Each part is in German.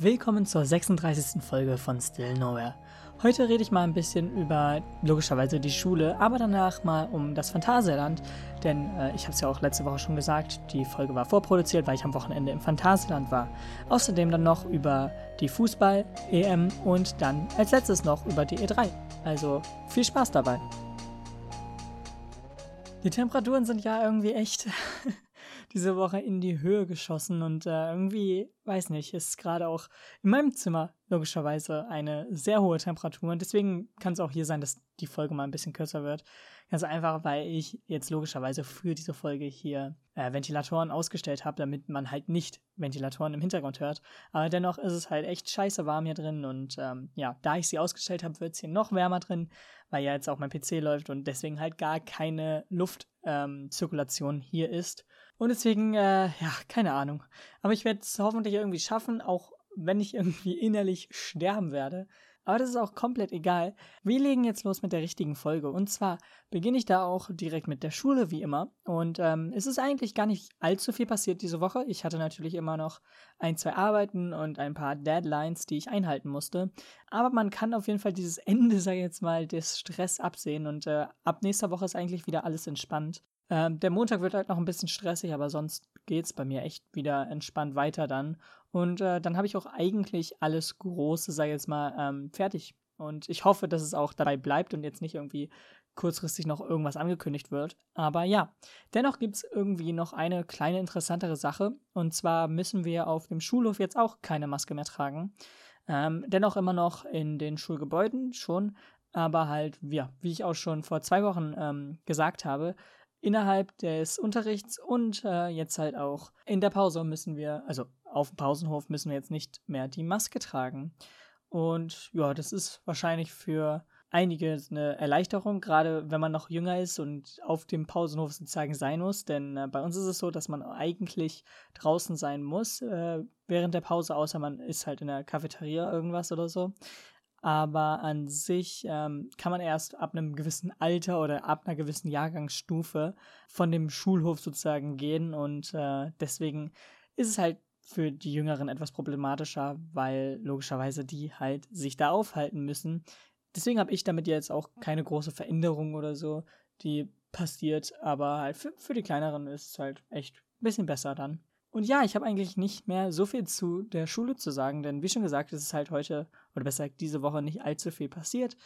Willkommen zur 36. Folge von Still Nowhere. Heute rede ich mal ein bisschen über logischerweise die Schule, aber danach mal um das Phantasialand, denn äh, ich habe es ja auch letzte Woche schon gesagt, die Folge war vorproduziert, weil ich am Wochenende im Phantasialand war. Außerdem dann noch über die Fußball-EM und dann als letztes noch über die E3. Also viel Spaß dabei. Die Temperaturen sind ja irgendwie echt diese Woche in die Höhe geschossen und äh, irgendwie, weiß nicht, ist gerade auch in meinem Zimmer logischerweise eine sehr hohe Temperatur und deswegen kann es auch hier sein, dass die Folge mal ein bisschen kürzer wird. Ganz einfach, weil ich jetzt logischerweise für diese Folge hier äh, Ventilatoren ausgestellt habe, damit man halt nicht Ventilatoren im Hintergrund hört. Aber dennoch ist es halt echt scheiße warm hier drin und ähm, ja, da ich sie ausgestellt habe, wird es hier noch wärmer drin, weil ja jetzt auch mein PC läuft und deswegen halt gar keine Luftzirkulation ähm, hier ist. Und deswegen, äh, ja, keine Ahnung. Aber ich werde es hoffentlich irgendwie schaffen, auch wenn ich irgendwie innerlich sterben werde. Aber das ist auch komplett egal. Wir legen jetzt los mit der richtigen Folge. Und zwar beginne ich da auch direkt mit der Schule, wie immer. Und ähm, es ist eigentlich gar nicht allzu viel passiert diese Woche. Ich hatte natürlich immer noch ein, zwei Arbeiten und ein paar Deadlines, die ich einhalten musste. Aber man kann auf jeden Fall dieses Ende, sag ich jetzt mal, des Stress absehen. Und äh, ab nächster Woche ist eigentlich wieder alles entspannt. Ähm, der Montag wird halt noch ein bisschen stressig, aber sonst geht's bei mir echt wieder entspannt weiter dann. Und äh, dann habe ich auch eigentlich alles Große, sag ich jetzt mal, ähm, fertig. Und ich hoffe, dass es auch dabei bleibt und jetzt nicht irgendwie kurzfristig noch irgendwas angekündigt wird. Aber ja, dennoch gibt es irgendwie noch eine kleine interessantere Sache. Und zwar müssen wir auf dem Schulhof jetzt auch keine Maske mehr tragen. Ähm, dennoch immer noch in den Schulgebäuden schon. Aber halt, ja, wie ich auch schon vor zwei Wochen ähm, gesagt habe, innerhalb des Unterrichts und äh, jetzt halt auch in der Pause müssen wir, also auf dem Pausenhof müssen wir jetzt nicht mehr die Maske tragen. Und ja, das ist wahrscheinlich für einige eine Erleichterung, gerade wenn man noch jünger ist und auf dem Pausenhof sozusagen sein muss. Denn äh, bei uns ist es so, dass man eigentlich draußen sein muss äh, während der Pause, außer man ist halt in der Cafeteria irgendwas oder so aber an sich ähm, kann man erst ab einem gewissen Alter oder ab einer gewissen Jahrgangsstufe von dem Schulhof sozusagen gehen und äh, deswegen ist es halt für die Jüngeren etwas problematischer, weil logischerweise die halt sich da aufhalten müssen. Deswegen habe ich damit jetzt auch keine große Veränderung oder so, die passiert, aber halt für, für die Kleineren ist es halt echt ein bisschen besser dann. Und ja, ich habe eigentlich nicht mehr so viel zu der Schule zu sagen, denn wie schon gesagt, ist es halt heute, oder besser gesagt diese Woche nicht allzu viel passiert.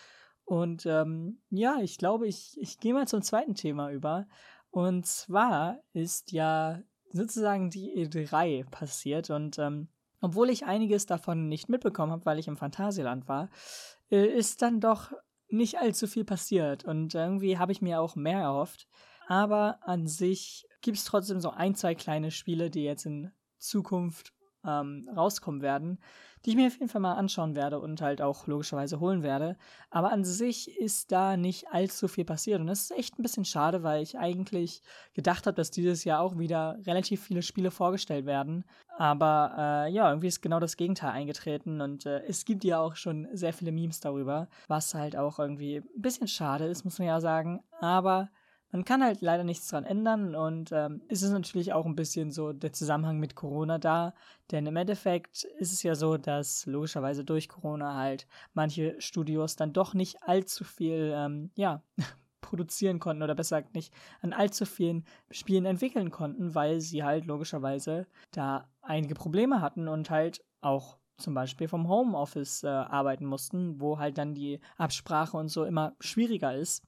Und ähm, ja, ich glaube, ich, ich gehe mal zum zweiten Thema über. Und zwar ist ja sozusagen die E3 passiert. Und ähm, obwohl ich einiges davon nicht mitbekommen habe, weil ich im Phantasialand war, äh, ist dann doch nicht allzu viel passiert. Und irgendwie habe ich mir auch mehr erhofft. Aber an sich gibt es trotzdem so ein, zwei kleine Spiele, die jetzt in Zukunft ähm, rauskommen werden, die ich mir auf jeden Fall mal anschauen werde und halt auch logischerweise holen werde. Aber an sich ist da nicht allzu viel passiert und das ist echt ein bisschen schade, weil ich eigentlich gedacht habe, dass dieses Jahr auch wieder relativ viele Spiele vorgestellt werden. Aber äh, ja, irgendwie ist genau das Gegenteil eingetreten und äh, es gibt ja auch schon sehr viele Memes darüber, was halt auch irgendwie ein bisschen schade ist, muss man ja sagen. Aber man kann halt leider nichts dran ändern und ähm, ist es natürlich auch ein bisschen so der Zusammenhang mit Corona da, denn im Endeffekt ist es ja so, dass logischerweise durch Corona halt manche Studios dann doch nicht allzu viel, ähm, ja, produzieren konnten oder besser gesagt nicht an allzu vielen Spielen entwickeln konnten, weil sie halt logischerweise da einige Probleme hatten und halt auch zum Beispiel vom Homeoffice äh, arbeiten mussten, wo halt dann die Absprache und so immer schwieriger ist.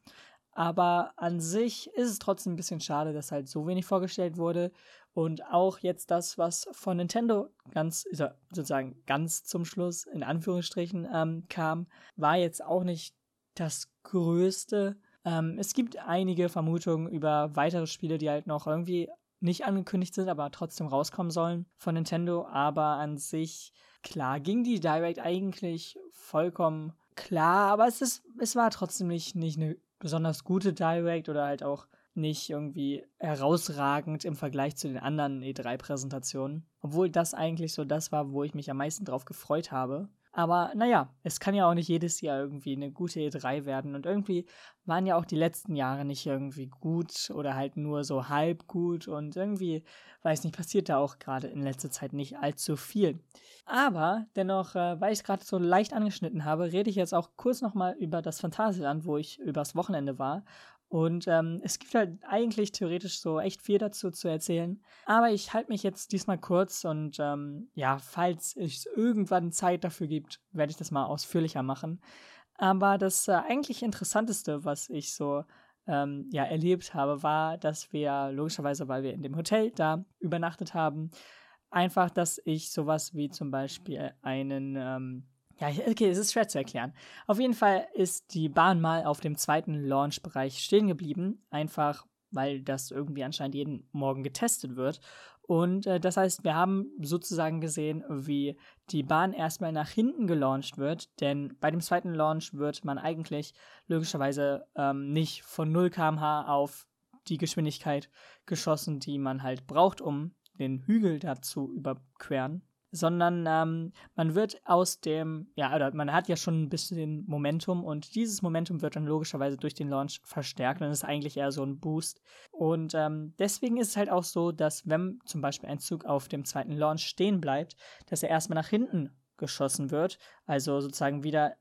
Aber an sich ist es trotzdem ein bisschen schade, dass halt so wenig vorgestellt wurde. Und auch jetzt das, was von Nintendo ganz, sozusagen ganz zum Schluss, in Anführungsstrichen, ähm, kam, war jetzt auch nicht das Größte. Ähm, es gibt einige Vermutungen über weitere Spiele, die halt noch irgendwie nicht angekündigt sind, aber trotzdem rauskommen sollen von Nintendo. Aber an sich, klar, ging die Direct eigentlich vollkommen klar, aber es ist, es war trotzdem nicht, nicht eine besonders gute Direct oder halt auch nicht irgendwie herausragend im Vergleich zu den anderen E3-Präsentationen. Obwohl das eigentlich so das war, wo ich mich am meisten drauf gefreut habe. Aber naja, es kann ja auch nicht jedes Jahr irgendwie eine gute E3 werden. Und irgendwie waren ja auch die letzten Jahre nicht irgendwie gut oder halt nur so halb gut. Und irgendwie, weiß nicht, passiert da auch gerade in letzter Zeit nicht allzu viel. Aber dennoch, äh, weil ich es gerade so leicht angeschnitten habe, rede ich jetzt auch kurz nochmal über das Phantasialand, wo ich übers Wochenende war. Und ähm, es gibt halt eigentlich theoretisch so echt viel dazu zu erzählen. Aber ich halte mich jetzt diesmal kurz und ähm, ja, falls es irgendwann Zeit dafür gibt, werde ich das mal ausführlicher machen. Aber das äh, eigentlich Interessanteste, was ich so ähm, ja, erlebt habe, war, dass wir logischerweise, weil wir in dem Hotel da übernachtet haben, einfach, dass ich sowas wie zum Beispiel einen ähm, ja, okay, es ist schwer zu erklären. Auf jeden Fall ist die Bahn mal auf dem zweiten Launch-Bereich stehen geblieben, einfach weil das irgendwie anscheinend jeden Morgen getestet wird. Und äh, das heißt, wir haben sozusagen gesehen, wie die Bahn erstmal nach hinten gelauncht wird, denn bei dem zweiten Launch wird man eigentlich logischerweise ähm, nicht von 0 km/h auf die Geschwindigkeit geschossen, die man halt braucht, um den Hügel da zu überqueren sondern ähm, man wird aus dem, ja, oder man hat ja schon ein bisschen Momentum und dieses Momentum wird dann logischerweise durch den Launch verstärkt und ist eigentlich eher so ein Boost. Und ähm, deswegen ist es halt auch so, dass wenn zum Beispiel ein Zug auf dem zweiten Launch stehen bleibt, dass er erstmal nach hinten geschossen wird, also sozusagen wieder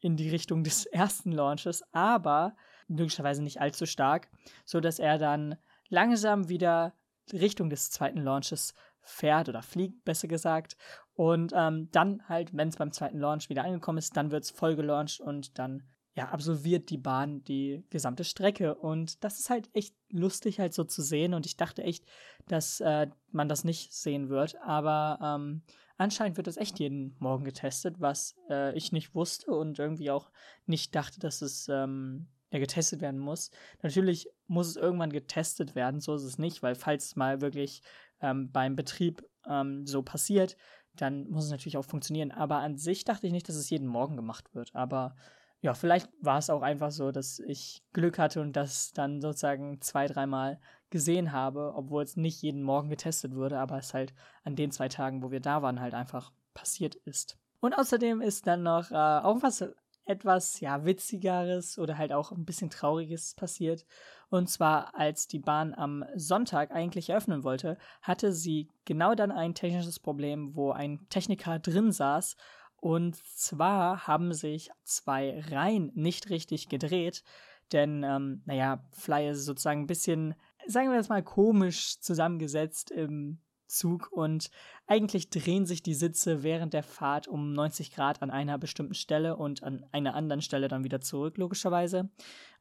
in die Richtung des ersten Launches, aber logischerweise nicht allzu stark, so dass er dann langsam wieder Richtung des zweiten Launches fährt oder fliegt, besser gesagt. Und ähm, dann halt, wenn es beim zweiten Launch wieder angekommen ist, dann wird es voll gelauncht und dann ja, absolviert die Bahn die gesamte Strecke. Und das ist halt echt lustig, halt so zu sehen. Und ich dachte echt, dass äh, man das nicht sehen wird. Aber ähm, anscheinend wird das echt jeden Morgen getestet, was äh, ich nicht wusste und irgendwie auch nicht dachte, dass es ähm, ja, getestet werden muss. Natürlich muss es irgendwann getestet werden, so ist es nicht, weil falls mal wirklich ähm, beim Betrieb ähm, so passiert, dann muss es natürlich auch funktionieren. Aber an sich dachte ich nicht, dass es jeden Morgen gemacht wird. Aber ja, vielleicht war es auch einfach so, dass ich Glück hatte und das dann sozusagen zwei, dreimal gesehen habe, obwohl es nicht jeden Morgen getestet wurde, aber es halt an den zwei Tagen, wo wir da waren, halt einfach passiert ist. Und außerdem ist dann noch äh, auch was etwas ja witzigeres oder halt auch ein bisschen trauriges passiert. Und zwar, als die Bahn am Sonntag eigentlich eröffnen wollte, hatte sie genau dann ein technisches Problem, wo ein Techniker drin saß. Und zwar haben sich zwei Reihen nicht richtig gedreht. Denn, ähm, naja, Fly ist sozusagen ein bisschen, sagen wir das mal, komisch zusammengesetzt im Zug und eigentlich drehen sich die Sitze während der Fahrt um 90 Grad an einer bestimmten Stelle und an einer anderen Stelle dann wieder zurück, logischerweise.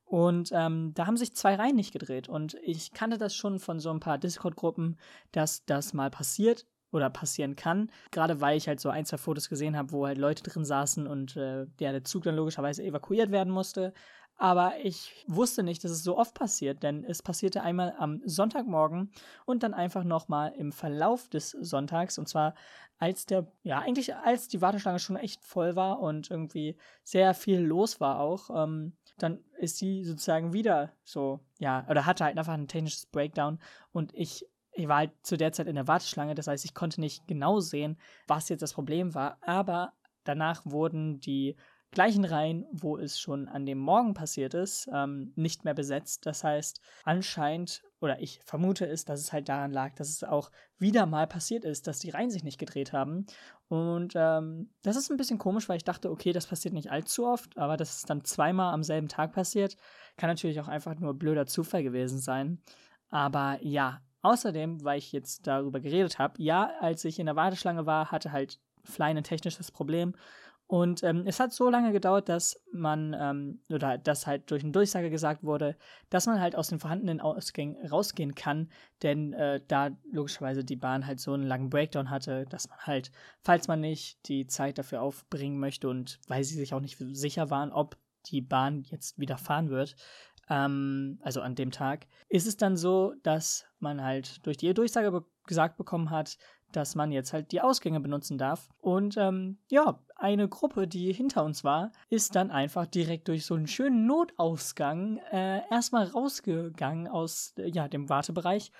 Und ähm, da haben sich zwei Reihen nicht gedreht. Und ich kannte das schon von so ein paar Discord-Gruppen, dass das mal passiert oder passieren kann. Gerade weil ich halt so ein, zwei Fotos gesehen habe, wo halt Leute drin saßen und äh, ja, der Zug dann logischerweise evakuiert werden musste. Aber ich wusste nicht, dass es so oft passiert, denn es passierte einmal am Sonntagmorgen und dann einfach nochmal im Verlauf des Sonntags. Und zwar als der, ja, eigentlich als die Warteschlange schon echt voll war und irgendwie sehr viel los war auch. Ähm, dann ist sie sozusagen wieder so, ja, oder hatte halt einfach ein technisches Breakdown und ich, ich war halt zu der Zeit in der Warteschlange, das heißt, ich konnte nicht genau sehen, was jetzt das Problem war, aber danach wurden die gleichen Reihen, wo es schon an dem Morgen passiert ist, ähm, nicht mehr besetzt. Das heißt, anscheinend, oder ich vermute es, dass es halt daran lag, dass es auch wieder mal passiert ist, dass die Reihen sich nicht gedreht haben. Und ähm, das ist ein bisschen komisch, weil ich dachte, okay, das passiert nicht allzu oft, aber dass es dann zweimal am selben Tag passiert, kann natürlich auch einfach nur blöder Zufall gewesen sein. Aber ja, außerdem, weil ich jetzt darüber geredet habe, ja, als ich in der Warteschlange war, hatte halt Fly ein technisches Problem und ähm, es hat so lange gedauert, dass man, ähm, oder dass halt durch eine Durchsage gesagt wurde, dass man halt aus den vorhandenen Ausgängen rausgehen kann, denn äh, da logischerweise die Bahn halt so einen langen Breakdown hatte, dass man halt, falls man nicht die Zeit dafür aufbringen möchte und weil sie sich auch nicht sicher waren, ob die Bahn jetzt wieder fahren wird, ähm, also an dem Tag, ist es dann so, dass man halt durch die Durchsage be gesagt bekommen hat, dass man jetzt halt die Ausgänge benutzen darf. Und ähm, ja, eine Gruppe, die hinter uns war, ist dann einfach direkt durch so einen schönen Notausgang äh, erstmal rausgegangen aus ja, dem Wartebereich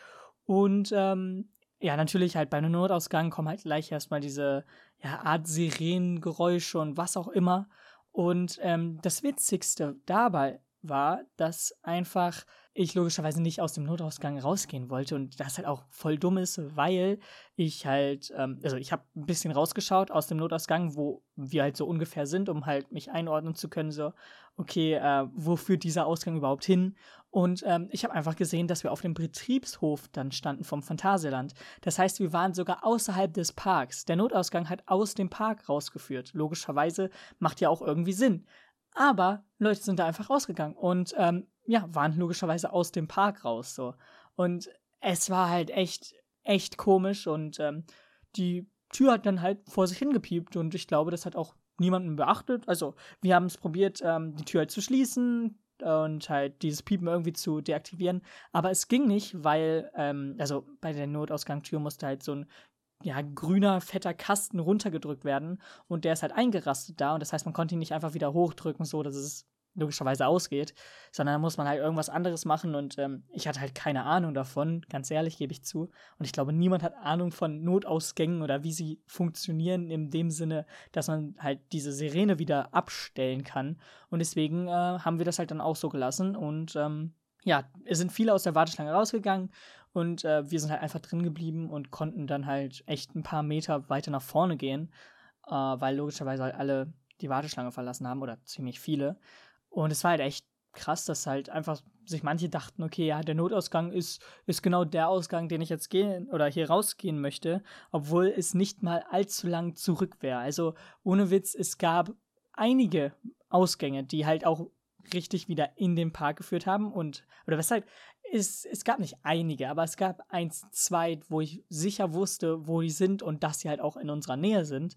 und ähm, ja, natürlich halt bei einem Notausgang kommen halt gleich erstmal diese ja, Art Sirenengeräusche und was auch immer. Und ähm, das Witzigste dabei war, dass einfach ich logischerweise nicht aus dem Notausgang rausgehen wollte und das halt auch voll dumm ist, weil ich halt, ähm, also ich habe ein bisschen rausgeschaut aus dem Notausgang, wo wir halt so ungefähr sind, um halt mich einordnen zu können, so, okay, äh, wo führt dieser Ausgang überhaupt hin? Und ähm, ich habe einfach gesehen, dass wir auf dem Betriebshof dann standen vom Phantasialand. Das heißt, wir waren sogar außerhalb des Parks. Der Notausgang hat aus dem Park rausgeführt. Logischerweise macht ja auch irgendwie Sinn. Aber Leute sind da einfach rausgegangen und ähm, ja, waren logischerweise aus dem Park raus so. Und es war halt echt, echt komisch und ähm, die Tür hat dann halt vor sich hingepiept und ich glaube, das hat auch niemanden beachtet. Also, wir haben es probiert, ähm, die Tür halt zu schließen und halt dieses Piepen irgendwie zu deaktivieren, aber es ging nicht, weil, ähm, also bei der Notausgangstür musste halt so ein ja, grüner, fetter Kasten runtergedrückt werden. Und der ist halt eingerastet da. Und das heißt, man konnte ihn nicht einfach wieder hochdrücken, so dass es logischerweise ausgeht, sondern da muss man halt irgendwas anderes machen. Und ähm, ich hatte halt keine Ahnung davon, ganz ehrlich gebe ich zu. Und ich glaube, niemand hat Ahnung von Notausgängen oder wie sie funktionieren in dem Sinne, dass man halt diese Sirene wieder abstellen kann. Und deswegen äh, haben wir das halt dann auch so gelassen. Und ähm, ja, es sind viele aus der Warteschlange rausgegangen und äh, wir sind halt einfach drin geblieben und konnten dann halt echt ein paar Meter weiter nach vorne gehen, äh, weil logischerweise halt alle die Warteschlange verlassen haben oder ziemlich viele. Und es war halt echt krass, dass halt einfach sich manche dachten, okay, ja, der Notausgang ist, ist genau der Ausgang, den ich jetzt gehen oder hier rausgehen möchte, obwohl es nicht mal allzu lang zurück wäre. Also ohne Witz, es gab einige Ausgänge, die halt auch richtig wieder in den Park geführt haben und oder weshalb es, es gab nicht einige, aber es gab eins, zwei, wo ich sicher wusste, wo die sind und dass sie halt auch in unserer Nähe sind.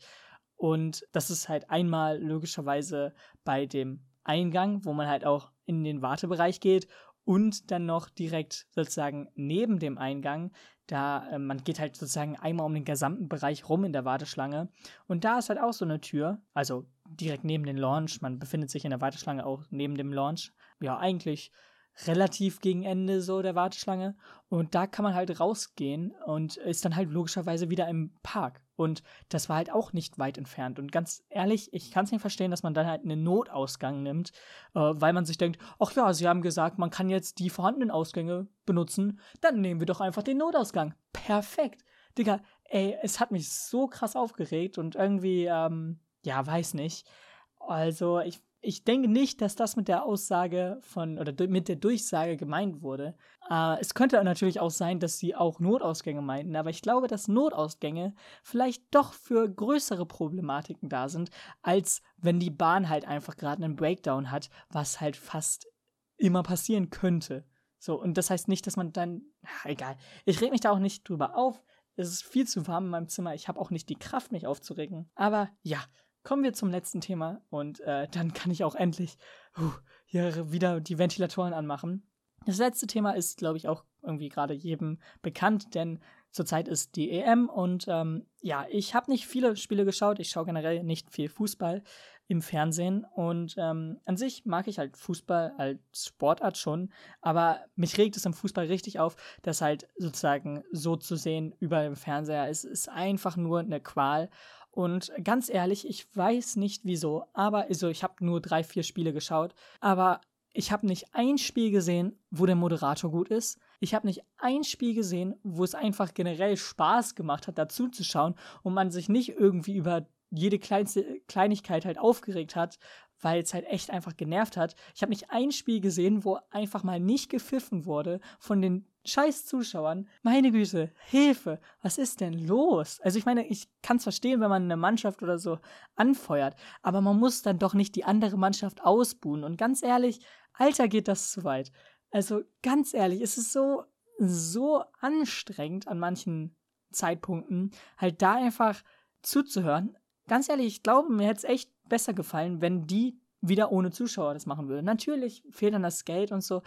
Und das ist halt einmal logischerweise bei dem Eingang, wo man halt auch in den Wartebereich geht und dann noch direkt sozusagen neben dem Eingang, da äh, man geht halt sozusagen einmal um den gesamten Bereich rum in der Warteschlange und da ist halt auch so eine Tür, also direkt neben dem Launch, man befindet sich in der Warteschlange auch neben dem Launch. Ja, eigentlich relativ gegen Ende so der Warteschlange. Und da kann man halt rausgehen und ist dann halt logischerweise wieder im Park. Und das war halt auch nicht weit entfernt. Und ganz ehrlich, ich kann es nicht verstehen, dass man dann halt einen Notausgang nimmt, äh, weil man sich denkt, ach ja, sie haben gesagt, man kann jetzt die vorhandenen Ausgänge benutzen, dann nehmen wir doch einfach den Notausgang. Perfekt. Digga, ey, es hat mich so krass aufgeregt und irgendwie, ähm, ja, weiß nicht. Also, ich ich denke nicht, dass das mit der Aussage von oder mit der Durchsage gemeint wurde. Äh, es könnte natürlich auch sein, dass sie auch Notausgänge meinten, aber ich glaube, dass Notausgänge vielleicht doch für größere Problematiken da sind, als wenn die Bahn halt einfach gerade einen Breakdown hat, was halt fast immer passieren könnte. So, und das heißt nicht, dass man dann. Ach, egal. Ich reg mich da auch nicht drüber auf. Es ist viel zu warm in meinem Zimmer. Ich habe auch nicht die Kraft, mich aufzuregen. Aber ja, kommen wir zum letzten Thema und äh, dann kann ich auch endlich uh, hier wieder die Ventilatoren anmachen. Das letzte Thema ist, glaube ich, auch irgendwie gerade jedem bekannt, denn zurzeit ist die EM und ähm, ja, ich habe nicht viele Spiele geschaut. Ich schaue generell nicht viel Fußball im Fernsehen und ähm, an sich mag ich halt Fußball als Sportart schon, aber mich regt es im Fußball richtig auf, dass halt sozusagen so zu sehen über dem Fernseher ist, ist einfach nur eine Qual und ganz ehrlich, ich weiß nicht wieso, aber also ich habe nur drei, vier Spiele geschaut, aber ich habe nicht ein Spiel gesehen, wo der Moderator gut ist. Ich habe nicht ein Spiel gesehen, wo es einfach generell Spaß gemacht hat, dazu zu schauen und man sich nicht irgendwie über jede kleinste Kleinigkeit halt aufgeregt hat, weil es halt echt einfach genervt hat. Ich habe nicht ein Spiel gesehen, wo einfach mal nicht gepfiffen wurde von den scheiß Zuschauern. Meine Güte, Hilfe, was ist denn los? Also ich meine, ich kann es verstehen, wenn man eine Mannschaft oder so anfeuert, aber man muss dann doch nicht die andere Mannschaft ausbuhen. Und ganz ehrlich, Alter, geht das zu weit. Also ganz ehrlich, es ist so, so anstrengend an manchen Zeitpunkten, halt da einfach zuzuhören. Ganz ehrlich, ich glaube, mir hätte es echt besser gefallen, wenn die wieder ohne Zuschauer das machen würden. Natürlich fehlt dann das Geld und so.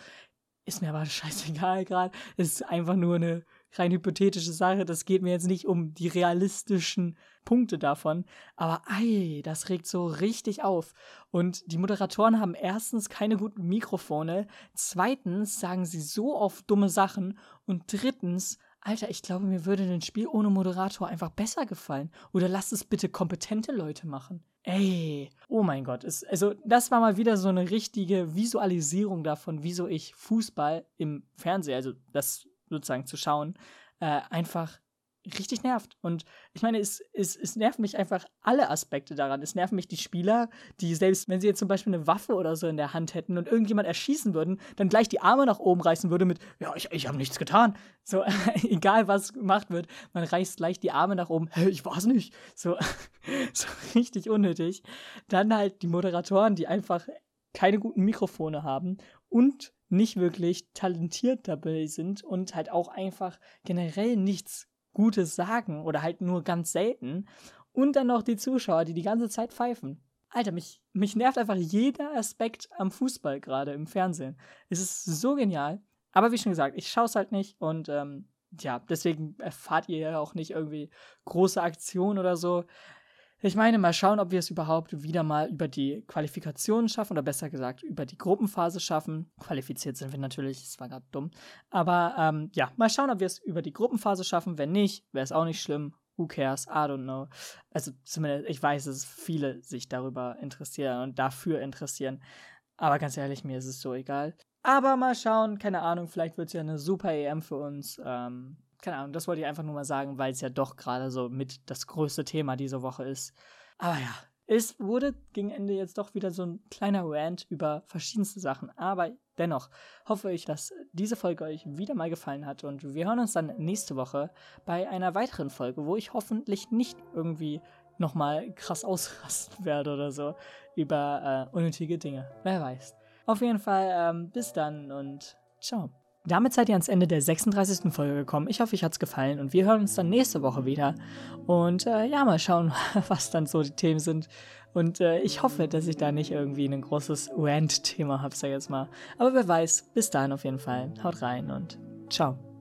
Ist mir aber scheißegal gerade. Ist einfach nur eine rein hypothetische Sache. Das geht mir jetzt nicht um die realistischen Punkte davon. Aber ei, das regt so richtig auf. Und die Moderatoren haben erstens keine guten Mikrofone. Zweitens sagen sie so oft dumme Sachen. Und drittens Alter, ich glaube, mir würde ein Spiel ohne Moderator einfach besser gefallen. Oder lasst es bitte kompetente Leute machen. Ey, oh mein Gott. Es, also, das war mal wieder so eine richtige Visualisierung davon, wieso ich Fußball im Fernsehen, also das sozusagen zu schauen, äh, einfach richtig nervt. Und ich meine, es, es, es nerven mich einfach alle Aspekte daran. Es nerven mich die Spieler, die selbst, wenn sie jetzt zum Beispiel eine Waffe oder so in der Hand hätten und irgendjemand erschießen würden, dann gleich die Arme nach oben reißen würde mit, ja, ich, ich habe nichts getan. So, egal was gemacht wird, man reißt gleich die Arme nach oben, hey, ich war's nicht. So, so richtig unnötig. Dann halt die Moderatoren, die einfach keine guten Mikrofone haben und nicht wirklich talentiert dabei sind und halt auch einfach generell nichts Gutes sagen oder halt nur ganz selten. Und dann noch die Zuschauer, die die ganze Zeit pfeifen. Alter, mich, mich nervt einfach jeder Aspekt am Fußball gerade im Fernsehen. Es ist so genial. Aber wie schon gesagt, ich schaue es halt nicht und ähm, ja, deswegen erfahrt ihr ja auch nicht irgendwie große Aktionen oder so. Ich meine, mal schauen, ob wir es überhaupt wieder mal über die Qualifikation schaffen oder besser gesagt über die Gruppenphase schaffen. Qualifiziert sind wir natürlich, das war gerade dumm. Aber ähm, ja, mal schauen, ob wir es über die Gruppenphase schaffen. Wenn nicht, wäre es auch nicht schlimm. Who cares? I don't know. Also zumindest, ich weiß, dass viele sich darüber interessieren und dafür interessieren. Aber ganz ehrlich, mir ist es so egal. Aber mal schauen, keine Ahnung, vielleicht wird es ja eine super EM für uns. Ähm, keine Ahnung, das wollte ich einfach nur mal sagen, weil es ja doch gerade so mit das größte Thema diese Woche ist. Aber ja, es wurde gegen Ende jetzt doch wieder so ein kleiner Rant über verschiedenste Sachen. Aber dennoch hoffe ich, dass diese Folge euch wieder mal gefallen hat. Und wir hören uns dann nächste Woche bei einer weiteren Folge, wo ich hoffentlich nicht irgendwie nochmal krass ausrasten werde oder so über äh, unnötige Dinge. Wer weiß. Auf jeden Fall, ähm, bis dann und ciao. Damit seid ihr ans Ende der 36. Folge gekommen. Ich hoffe, euch hat's gefallen und wir hören uns dann nächste Woche wieder. Und äh, ja, mal schauen, was dann so die Themen sind. Und äh, ich hoffe, dass ich da nicht irgendwie ein großes Rant-Thema habe, sag ich jetzt mal. Aber wer weiß, bis dahin auf jeden Fall. Haut rein und ciao.